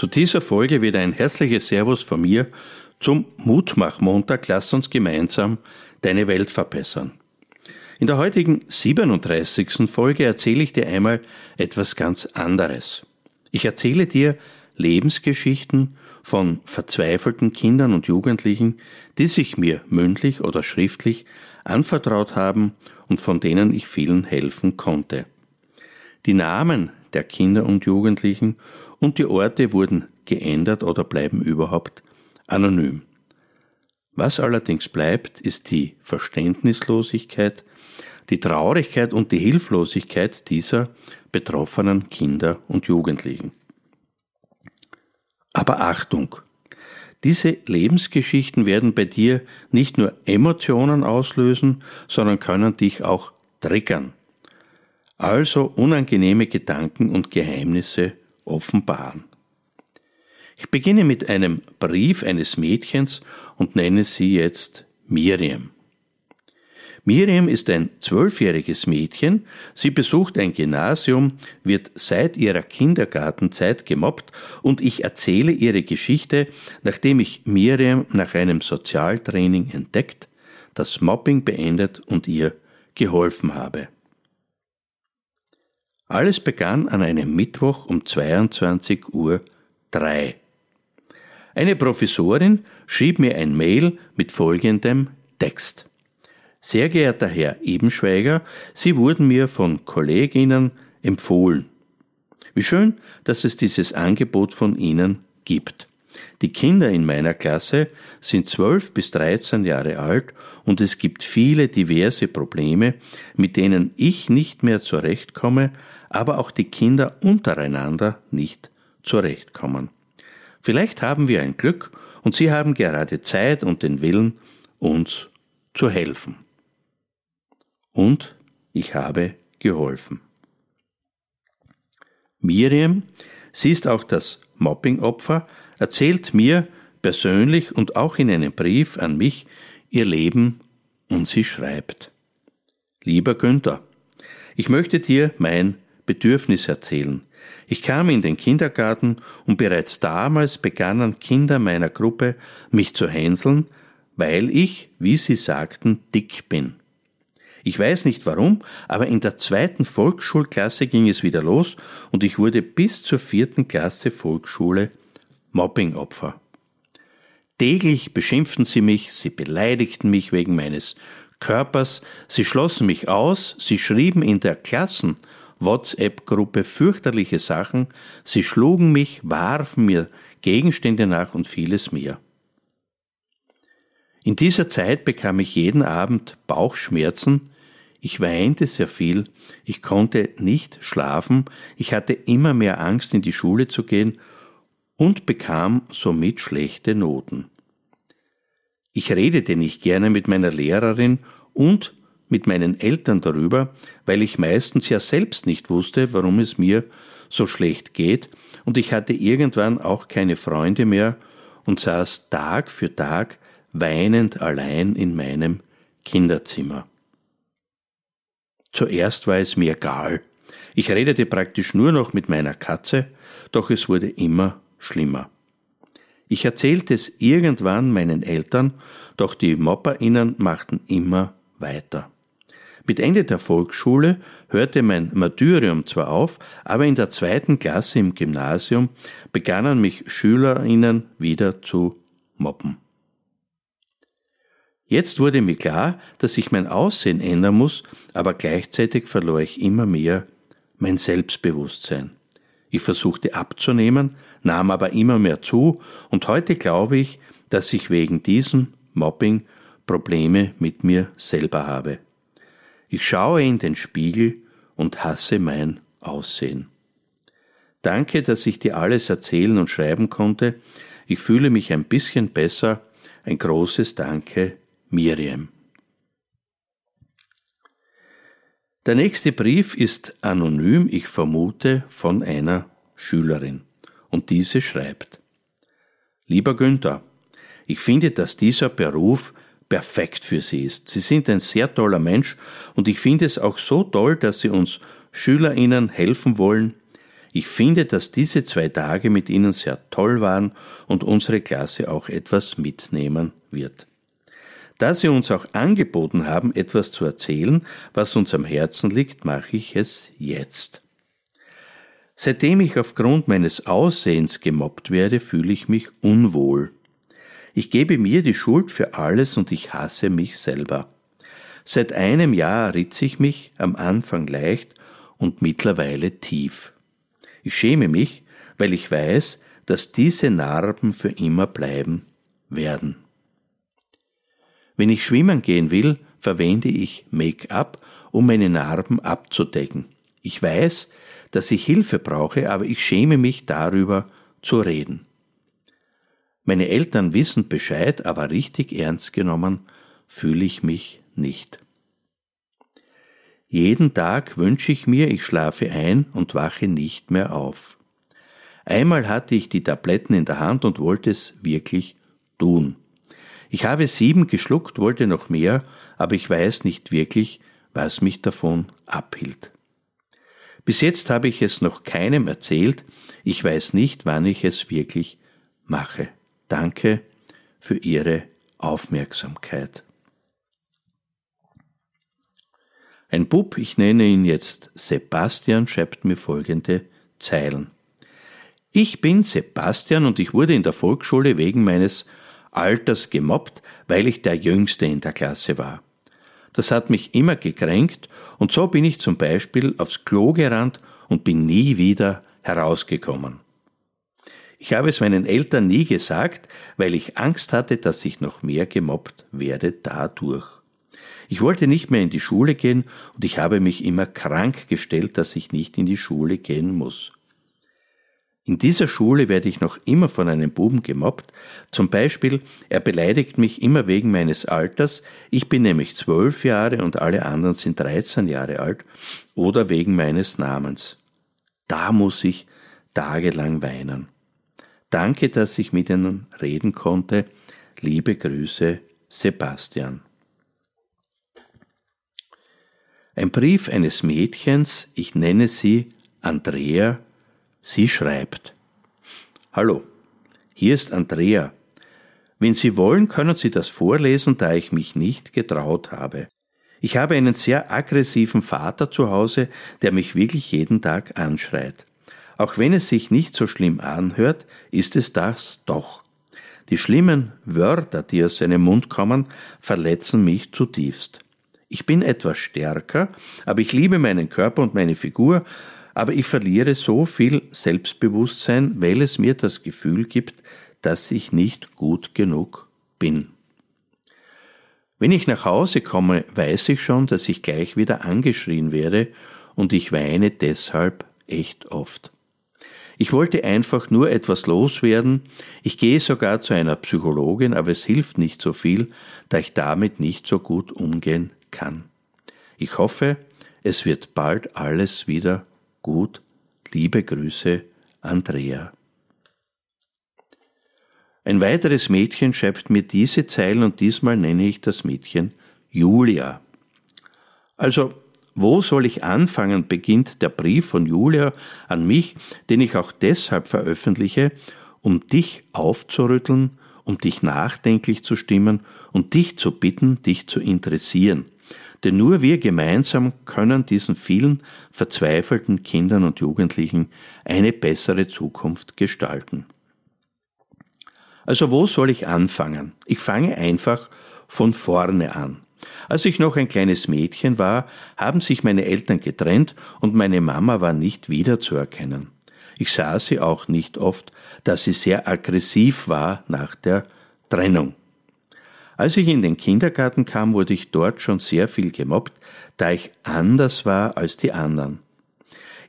Zu dieser Folge wieder ein herzliches Servus von mir zum Mutmach-Montag. Lass uns gemeinsam deine Welt verbessern. In der heutigen 37. Folge erzähle ich dir einmal etwas ganz anderes. Ich erzähle dir Lebensgeschichten von verzweifelten Kindern und Jugendlichen, die sich mir mündlich oder schriftlich anvertraut haben und von denen ich vielen helfen konnte. Die Namen der Kinder und Jugendlichen und die Orte wurden geändert oder bleiben überhaupt anonym. Was allerdings bleibt, ist die Verständnislosigkeit, die Traurigkeit und die Hilflosigkeit dieser betroffenen Kinder und Jugendlichen. Aber Achtung! Diese Lebensgeschichten werden bei dir nicht nur Emotionen auslösen, sondern können dich auch triggern. Also unangenehme Gedanken und Geheimnisse offenbaren. Ich beginne mit einem Brief eines Mädchens und nenne sie jetzt Miriam. Miriam ist ein zwölfjähriges Mädchen, sie besucht ein Gymnasium, wird seit ihrer Kindergartenzeit gemobbt und ich erzähle ihre Geschichte, nachdem ich Miriam nach einem Sozialtraining entdeckt, das Mobbing beendet und ihr geholfen habe. Alles begann an einem Mittwoch um 22 Uhr 3. Eine Professorin schrieb mir ein Mail mit folgendem Text. Sehr geehrter Herr Ebenschweiger, Sie wurden mir von Kolleginnen empfohlen. Wie schön, dass es dieses Angebot von Ihnen gibt. Die Kinder in meiner Klasse sind 12 bis 13 Jahre alt und es gibt viele diverse Probleme, mit denen ich nicht mehr zurechtkomme, aber auch die Kinder untereinander nicht zurechtkommen. Vielleicht haben wir ein Glück und Sie haben gerade Zeit und den Willen, uns zu helfen. Und ich habe geholfen. Miriam, sie ist auch das Mobbingopfer, erzählt mir persönlich und auch in einem Brief an mich ihr Leben und sie schreibt. Lieber Günther, ich möchte dir mein Bedürfnis erzählen. Ich kam in den Kindergarten und bereits damals begannen Kinder meiner Gruppe mich zu hänseln, weil ich, wie sie sagten, dick bin. Ich weiß nicht warum, aber in der zweiten Volksschulklasse ging es wieder los und ich wurde bis zur vierten Klasse Volksschule Mobbingopfer. Täglich beschimpften sie mich, sie beleidigten mich wegen meines Körpers, sie schlossen mich aus, sie schrieben in der Klassen- WhatsApp-Gruppe fürchterliche Sachen, sie schlugen mich, warfen mir Gegenstände nach und vieles mehr. In dieser Zeit bekam ich jeden Abend Bauchschmerzen, ich weinte sehr viel, ich konnte nicht schlafen, ich hatte immer mehr Angst, in die Schule zu gehen und bekam somit schlechte Noten. Ich redete nicht gerne mit meiner Lehrerin und mit meinen Eltern darüber, weil ich meistens ja selbst nicht wusste, warum es mir so schlecht geht, und ich hatte irgendwann auch keine Freunde mehr und saß Tag für Tag weinend allein in meinem Kinderzimmer. Zuerst war es mir egal. Ich redete praktisch nur noch mit meiner Katze, doch es wurde immer schlimmer. Ich erzählte es irgendwann meinen Eltern, doch die Mopperinnen machten immer weiter. Mit Ende der Volksschule hörte mein Martyrium zwar auf, aber in der zweiten Klasse im Gymnasium begannen mich Schülerinnen wieder zu mobben. Jetzt wurde mir klar, dass ich mein Aussehen ändern muss, aber gleichzeitig verlor ich immer mehr mein Selbstbewusstsein. Ich versuchte abzunehmen, nahm aber immer mehr zu, und heute glaube ich, dass ich wegen diesem Mobbing Probleme mit mir selber habe. Ich schaue in den Spiegel und hasse mein aussehen. Danke, dass ich dir alles erzählen und schreiben konnte. Ich fühle mich ein bisschen besser. Ein großes Danke, Miriam. Der nächste Brief ist anonym, ich vermute, von einer Schülerin. Und diese schreibt, Lieber Günther, ich finde, dass dieser Beruf perfekt für Sie ist. Sie sind ein sehr toller Mensch und ich finde es auch so toll, dass Sie uns Schülerinnen helfen wollen. Ich finde, dass diese zwei Tage mit Ihnen sehr toll waren und unsere Klasse auch etwas mitnehmen wird. Da Sie uns auch angeboten haben, etwas zu erzählen, was uns am Herzen liegt, mache ich es jetzt. Seitdem ich aufgrund meines Aussehens gemobbt werde, fühle ich mich unwohl. Ich gebe mir die Schuld für alles und ich hasse mich selber. Seit einem Jahr ritze ich mich, am Anfang leicht und mittlerweile tief. Ich schäme mich, weil ich weiß, dass diese Narben für immer bleiben werden. Wenn ich schwimmen gehen will, verwende ich Make-up, um meine Narben abzudecken. Ich weiß, dass ich Hilfe brauche, aber ich schäme mich darüber zu reden. Meine Eltern wissen Bescheid, aber richtig ernst genommen fühle ich mich nicht. Jeden Tag wünsche ich mir, ich schlafe ein und wache nicht mehr auf. Einmal hatte ich die Tabletten in der Hand und wollte es wirklich tun. Ich habe sieben geschluckt, wollte noch mehr, aber ich weiß nicht wirklich, was mich davon abhielt. Bis jetzt habe ich es noch keinem erzählt, ich weiß nicht, wann ich es wirklich mache. Danke für Ihre Aufmerksamkeit. Ein Bub, ich nenne ihn jetzt Sebastian, schreibt mir folgende Zeilen. Ich bin Sebastian und ich wurde in der Volksschule wegen meines Alters gemobbt, weil ich der Jüngste in der Klasse war. Das hat mich immer gekränkt und so bin ich zum Beispiel aufs Klo gerannt und bin nie wieder herausgekommen. Ich habe es meinen Eltern nie gesagt, weil ich Angst hatte, dass ich noch mehr gemobbt werde dadurch. Ich wollte nicht mehr in die Schule gehen und ich habe mich immer krank gestellt, dass ich nicht in die Schule gehen muss. In dieser Schule werde ich noch immer von einem Buben gemobbt. Zum Beispiel, er beleidigt mich immer wegen meines Alters. Ich bin nämlich zwölf Jahre und alle anderen sind dreizehn Jahre alt. Oder wegen meines Namens. Da muss ich tagelang weinen. Danke, dass ich mit Ihnen reden konnte. Liebe Grüße, Sebastian. Ein Brief eines Mädchens, ich nenne sie Andrea, Sie schreibt Hallo, hier ist Andrea. Wenn Sie wollen, können Sie das vorlesen, da ich mich nicht getraut habe. Ich habe einen sehr aggressiven Vater zu Hause, der mich wirklich jeden Tag anschreit. Auch wenn es sich nicht so schlimm anhört, ist es das doch. Die schlimmen Wörter, die aus seinem Mund kommen, verletzen mich zutiefst. Ich bin etwas stärker, aber ich liebe meinen Körper und meine Figur, aber ich verliere so viel Selbstbewusstsein, weil es mir das Gefühl gibt, dass ich nicht gut genug bin. Wenn ich nach Hause komme, weiß ich schon, dass ich gleich wieder angeschrien werde und ich weine deshalb echt oft. Ich wollte einfach nur etwas loswerden. Ich gehe sogar zu einer Psychologin, aber es hilft nicht so viel, da ich damit nicht so gut umgehen kann. Ich hoffe, es wird bald alles wieder gut. Liebe Grüße, Andrea. Ein weiteres Mädchen schreibt mir diese Zeilen und diesmal nenne ich das Mädchen Julia. Also wo soll ich anfangen, beginnt der Brief von Julia an mich, den ich auch deshalb veröffentliche, um dich aufzurütteln, um dich nachdenklich zu stimmen und dich zu bitten, dich zu interessieren. Denn nur wir gemeinsam können diesen vielen verzweifelten Kindern und Jugendlichen eine bessere Zukunft gestalten. Also wo soll ich anfangen? Ich fange einfach von vorne an. Als ich noch ein kleines Mädchen war, haben sich meine Eltern getrennt und meine Mama war nicht wiederzuerkennen. Ich sah sie auch nicht oft, da sie sehr aggressiv war nach der Trennung. Als ich in den Kindergarten kam, wurde ich dort schon sehr viel gemobbt, da ich anders war als die anderen.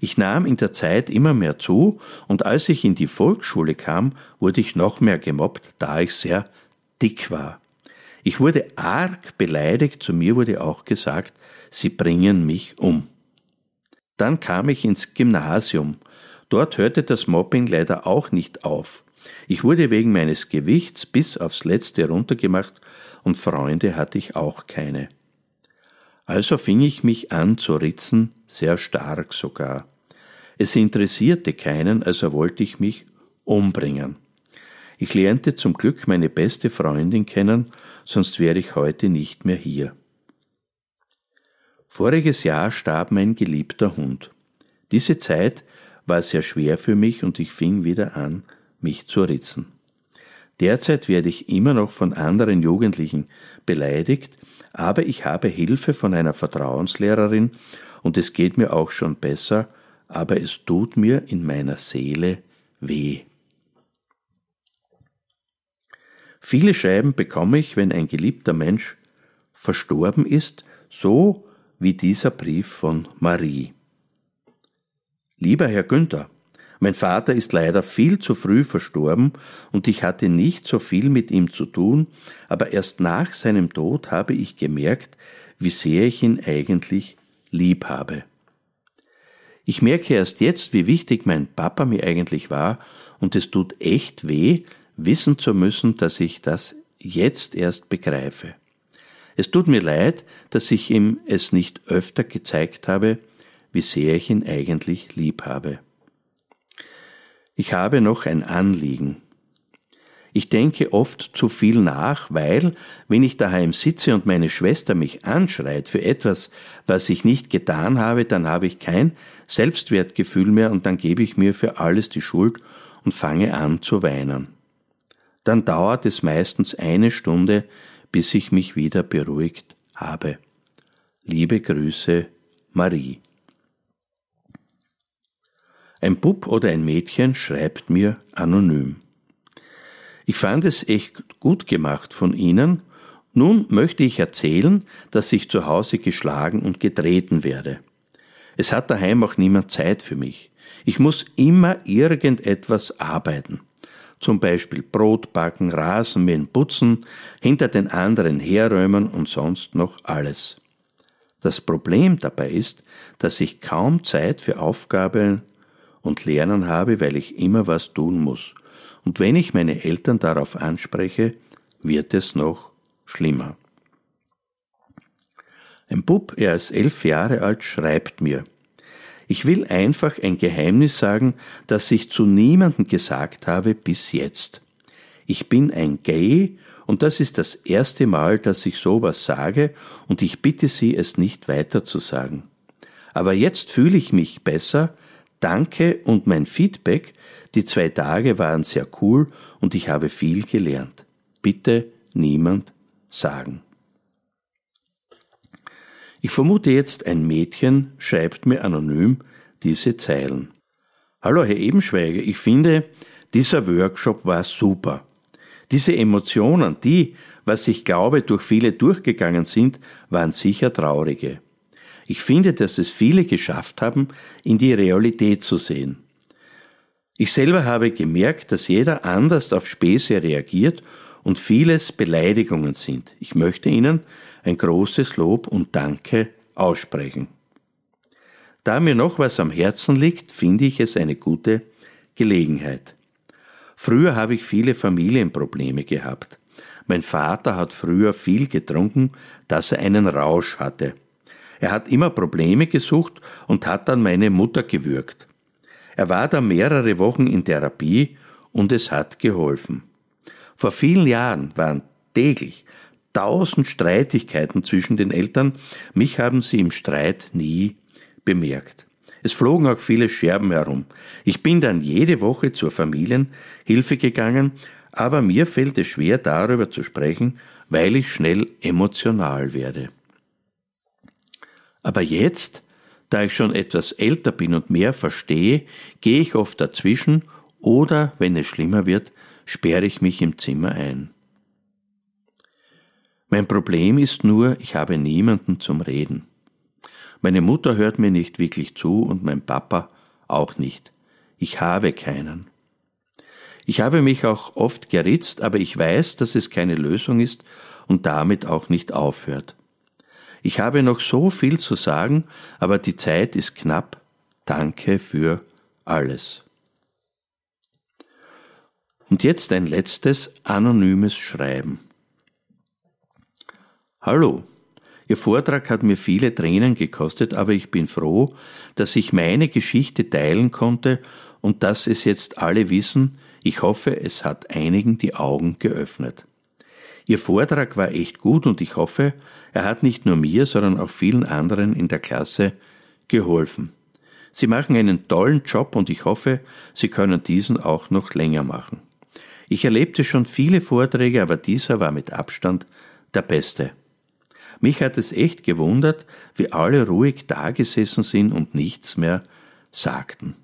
Ich nahm in der Zeit immer mehr zu, und als ich in die Volksschule kam, wurde ich noch mehr gemobbt, da ich sehr dick war. Ich wurde arg beleidigt, zu mir wurde auch gesagt, Sie bringen mich um. Dann kam ich ins Gymnasium. Dort hörte das Mobbing leider auch nicht auf. Ich wurde wegen meines Gewichts bis aufs letzte runtergemacht und Freunde hatte ich auch keine. Also fing ich mich an zu ritzen, sehr stark sogar. Es interessierte keinen, also wollte ich mich umbringen. Ich lernte zum Glück meine beste Freundin kennen, sonst wäre ich heute nicht mehr hier. Voriges Jahr starb mein geliebter Hund. Diese Zeit war sehr schwer für mich und ich fing wieder an, mich zu ritzen. Derzeit werde ich immer noch von anderen Jugendlichen beleidigt, aber ich habe Hilfe von einer Vertrauenslehrerin und es geht mir auch schon besser, aber es tut mir in meiner Seele weh. Viele Scheiben bekomme ich, wenn ein geliebter Mensch verstorben ist, so wie dieser Brief von Marie. Lieber Herr Günther, mein Vater ist leider viel zu früh verstorben und ich hatte nicht so viel mit ihm zu tun, aber erst nach seinem Tod habe ich gemerkt, wie sehr ich ihn eigentlich lieb habe. Ich merke erst jetzt, wie wichtig mein Papa mir eigentlich war und es tut echt weh, wissen zu müssen, dass ich das jetzt erst begreife. Es tut mir leid, dass ich ihm es nicht öfter gezeigt habe, wie sehr ich ihn eigentlich lieb habe. Ich habe noch ein Anliegen. Ich denke oft zu viel nach, weil, wenn ich daheim sitze und meine Schwester mich anschreit für etwas, was ich nicht getan habe, dann habe ich kein Selbstwertgefühl mehr und dann gebe ich mir für alles die Schuld und fange an zu weinen. Dann dauert es meistens eine Stunde, bis ich mich wieder beruhigt habe. Liebe Grüße, Marie. Ein Bub oder ein Mädchen schreibt mir anonym. Ich fand es echt gut gemacht von Ihnen. Nun möchte ich erzählen, dass ich zu Hause geschlagen und getreten werde. Es hat daheim auch niemand Zeit für mich. Ich muss immer irgendetwas arbeiten. Zum Beispiel Brot backen, Rasenmähen, putzen, hinter den anderen herräumen und sonst noch alles. Das Problem dabei ist, dass ich kaum Zeit für Aufgaben und lernen habe, weil ich immer was tun muss. Und wenn ich meine Eltern darauf anspreche, wird es noch schlimmer. Ein Bub, er ist elf Jahre alt, schreibt mir, ich will einfach ein Geheimnis sagen, das ich zu niemandem gesagt habe bis jetzt. Ich bin ein Gay und das ist das erste Mal, dass ich sowas sage und ich bitte Sie, es nicht weiter zu sagen. Aber jetzt fühle ich mich besser, Danke und mein Feedback, die zwei Tage waren sehr cool und ich habe viel gelernt. Bitte niemand sagen. Ich vermute jetzt, ein Mädchen schreibt mir anonym diese Zeilen. Hallo, Herr Ebenschweiger, ich finde, dieser Workshop war super. Diese Emotionen, die, was ich glaube, durch viele durchgegangen sind, waren sicher traurige. Ich finde, dass es viele geschafft haben, in die Realität zu sehen. Ich selber habe gemerkt, dass jeder anders auf Späße reagiert und vieles Beleidigungen sind. Ich möchte Ihnen ein großes Lob und Danke aussprechen. Da mir noch was am Herzen liegt, finde ich es eine gute Gelegenheit. Früher habe ich viele Familienprobleme gehabt. Mein Vater hat früher viel getrunken, dass er einen Rausch hatte. Er hat immer Probleme gesucht und hat dann meine Mutter gewürgt. Er war da mehrere Wochen in Therapie und es hat geholfen. Vor vielen Jahren waren täglich tausend Streitigkeiten zwischen den Eltern, mich haben sie im Streit nie bemerkt. Es flogen auch viele Scherben herum. Ich bin dann jede Woche zur Familienhilfe gegangen, aber mir fällt es schwer darüber zu sprechen, weil ich schnell emotional werde. Aber jetzt, da ich schon etwas älter bin und mehr verstehe, gehe ich oft dazwischen oder, wenn es schlimmer wird, sperre ich mich im Zimmer ein. Mein Problem ist nur, ich habe niemanden zum Reden. Meine Mutter hört mir nicht wirklich zu und mein Papa auch nicht. Ich habe keinen. Ich habe mich auch oft geritzt, aber ich weiß, dass es keine Lösung ist und damit auch nicht aufhört. Ich habe noch so viel zu sagen, aber die Zeit ist knapp. Danke für alles. Und jetzt ein letztes anonymes Schreiben. Hallo, Ihr Vortrag hat mir viele Tränen gekostet, aber ich bin froh, dass ich meine Geschichte teilen konnte und dass es jetzt alle wissen. Ich hoffe, es hat einigen die Augen geöffnet. Ihr Vortrag war echt gut und ich hoffe, er hat nicht nur mir, sondern auch vielen anderen in der Klasse geholfen. Sie machen einen tollen Job und ich hoffe, Sie können diesen auch noch länger machen. Ich erlebte schon viele Vorträge, aber dieser war mit Abstand der beste. Mich hat es echt gewundert, wie alle ruhig dagesessen sind und nichts mehr sagten.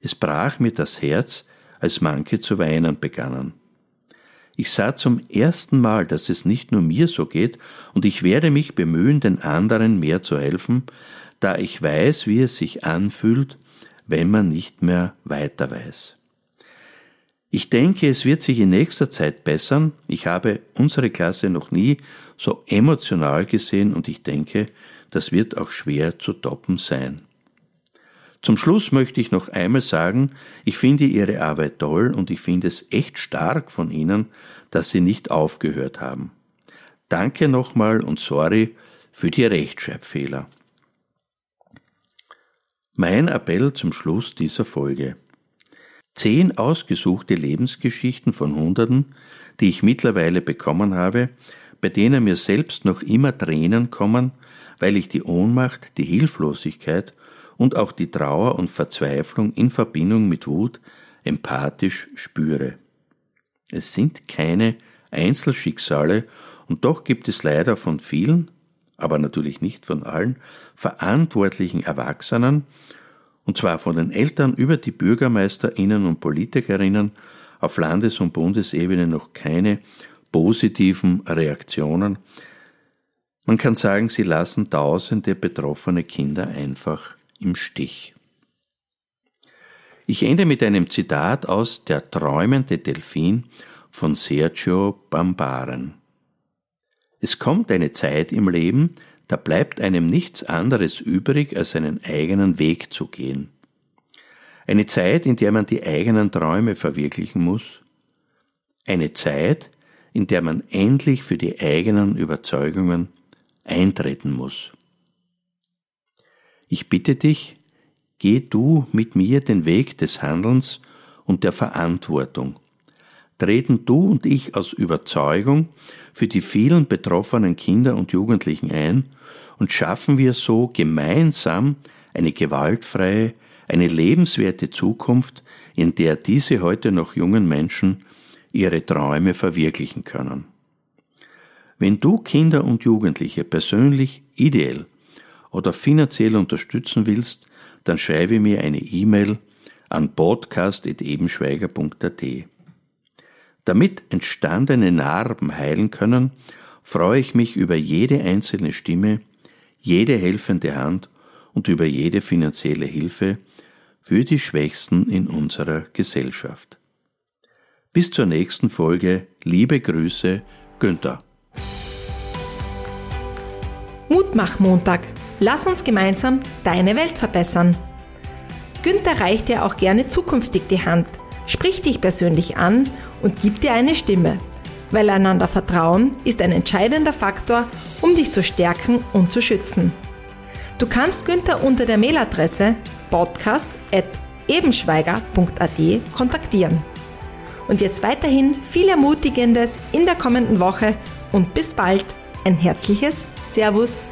Es brach mir das Herz, als manche zu weinen begannen. Ich sah zum ersten Mal, dass es nicht nur mir so geht, und ich werde mich bemühen, den anderen mehr zu helfen, da ich weiß, wie es sich anfühlt, wenn man nicht mehr weiter weiß. Ich denke, es wird sich in nächster Zeit bessern. Ich habe unsere Klasse noch nie so emotional gesehen und ich denke, das wird auch schwer zu toppen sein. Zum Schluss möchte ich noch einmal sagen, ich finde Ihre Arbeit toll und ich finde es echt stark von Ihnen, dass Sie nicht aufgehört haben. Danke nochmal und sorry für die Rechtschreibfehler. Mein Appell zum Schluss dieser Folge. Zehn ausgesuchte Lebensgeschichten von Hunderten, die ich mittlerweile bekommen habe, bei denen mir selbst noch immer Tränen kommen, weil ich die Ohnmacht, die Hilflosigkeit und auch die Trauer und Verzweiflung in Verbindung mit Wut empathisch spüre. Es sind keine Einzelschicksale und doch gibt es leider von vielen, aber natürlich nicht von allen, verantwortlichen Erwachsenen und zwar von den Eltern über die Bürgermeisterinnen und Politikerinnen auf Landes- und Bundesebene noch keine positiven Reaktionen. Man kann sagen, sie lassen tausende betroffene Kinder einfach im Stich. Ich ende mit einem Zitat aus Der träumende Delfin von Sergio Bambaren. Es kommt eine Zeit im Leben, da bleibt einem nichts anderes übrig, als seinen eigenen Weg zu gehen. Eine Zeit, in der man die eigenen Träume verwirklichen muss. Eine Zeit, in der man endlich für die eigenen Überzeugungen eintreten muss. Ich bitte dich, geh du mit mir den Weg des Handelns und der Verantwortung. Treten du und ich aus Überzeugung für die vielen betroffenen Kinder und Jugendlichen ein und schaffen wir so gemeinsam eine gewaltfreie, eine lebenswerte Zukunft, in der diese heute noch jungen Menschen ihre Träume verwirklichen können. Wenn du Kinder und Jugendliche persönlich, ideell oder finanziell unterstützen willst, dann schreibe mir eine E-Mail an podcast.ebenschweiger.at. Damit entstandene Narben heilen können, freue ich mich über jede einzelne Stimme, jede helfende Hand und über jede finanzielle Hilfe für die Schwächsten in unserer Gesellschaft. Bis zur nächsten Folge. Liebe Grüße, Günther. Mutmach-Montag. Lass uns gemeinsam deine Welt verbessern. Günther reicht dir auch gerne zukünftig die Hand, spricht dich persönlich an und gibt dir eine Stimme. Weil einander vertrauen ist ein entscheidender Faktor, um dich zu stärken und zu schützen. Du kannst Günther unter der Mailadresse podcast.ebenschweiger.at kontaktieren. Und jetzt weiterhin viel Ermutigendes in der kommenden Woche und bis bald. Ein herzliches Servus